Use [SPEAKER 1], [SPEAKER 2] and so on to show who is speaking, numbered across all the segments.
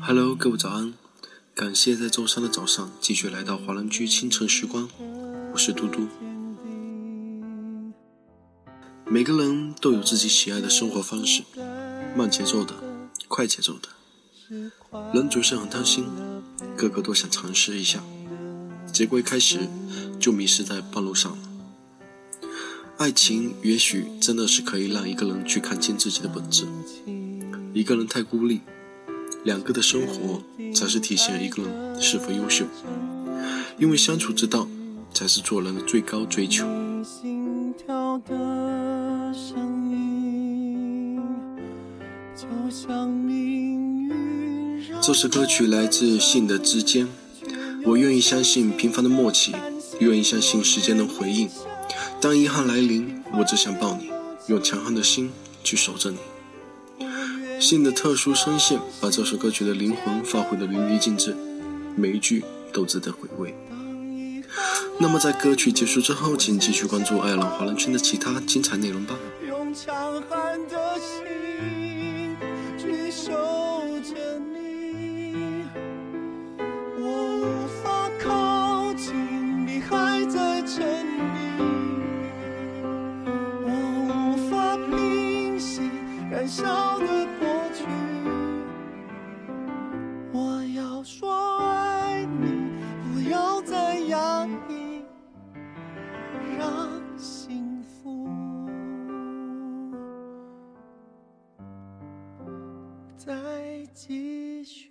[SPEAKER 1] Hello，各位早安！感谢在周三的早上继续来到华人居清晨时光，我是嘟嘟。每个人都有自己喜爱的生活方式，慢节奏的，快节奏的。人总是很贪心，个个都想尝试一下，结果一开始就迷失在半路上了。爱情也许真的是可以让一个人去看清自己的本质。一个人太孤立，两个的生活才是体现一个人是否优秀。因为相处之道才是做人的最高追求。这首歌曲来自信的之间。我愿意相信平凡的默契，愿意相信时间能回应。当遗憾来临，我只想抱你，用强悍的心去守着你。信的特殊声线把这首歌曲的灵魂发挥得淋漓尽致，每一句都值得回味。那么在歌曲结束之后，请继续关注爱尔兰华人圈的其他精彩内容吧。用强悍的心笑的过去，我要说爱你，不要再压抑，让幸福再继续。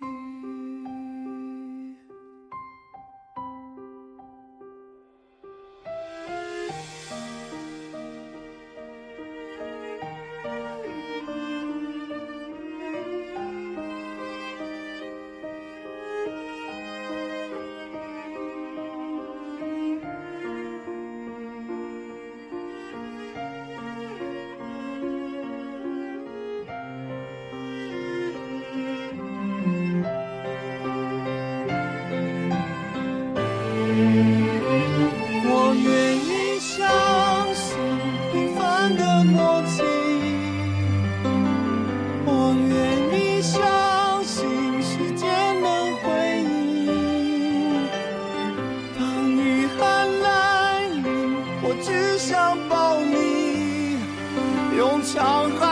[SPEAKER 1] 用强悍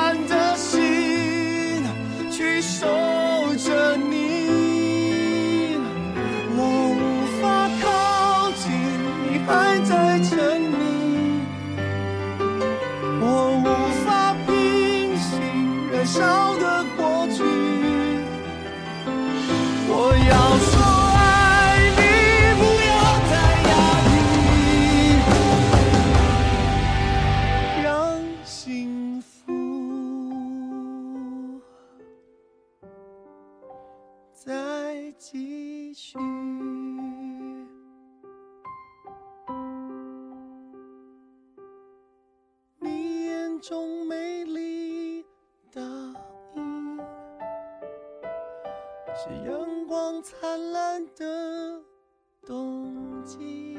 [SPEAKER 1] 继续。你眼中美丽的你，是阳光灿烂的冬季。